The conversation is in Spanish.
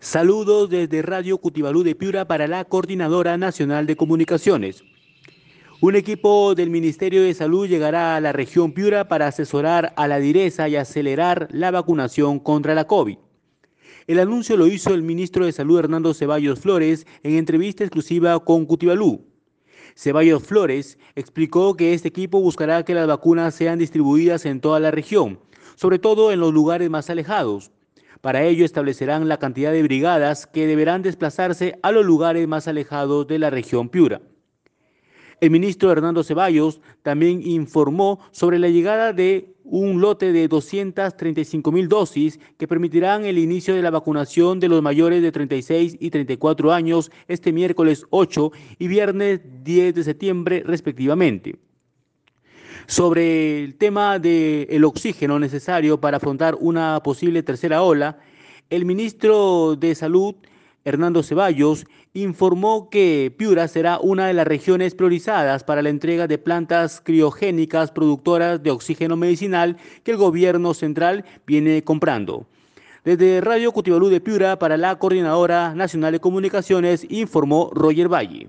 Saludos desde Radio Cutibalú de Piura para la Coordinadora Nacional de Comunicaciones. Un equipo del Ministerio de Salud llegará a la región Piura para asesorar a la direza y acelerar la vacunación contra la COVID. El anuncio lo hizo el ministro de Salud Hernando Ceballos Flores en entrevista exclusiva con Cutibalú. Ceballos Flores explicó que este equipo buscará que las vacunas sean distribuidas en toda la región, sobre todo en los lugares más alejados para ello establecerán la cantidad de brigadas que deberán desplazarse a los lugares más alejados de la región Piura. El ministro Hernando Ceballos también informó sobre la llegada de un lote de 235 mil dosis que permitirán el inicio de la vacunación de los mayores de 36 y 34 años este miércoles 8 y viernes 10 de septiembre respectivamente. Sobre el tema del oxígeno necesario para afrontar una posible tercera ola, el ministro de Salud, Hernando Ceballos, informó que Piura será una de las regiones priorizadas para la entrega de plantas criogénicas productoras de oxígeno medicinal que el gobierno central viene comprando. Desde Radio Cutibalú de Piura para la Coordinadora Nacional de Comunicaciones informó Roger Valle.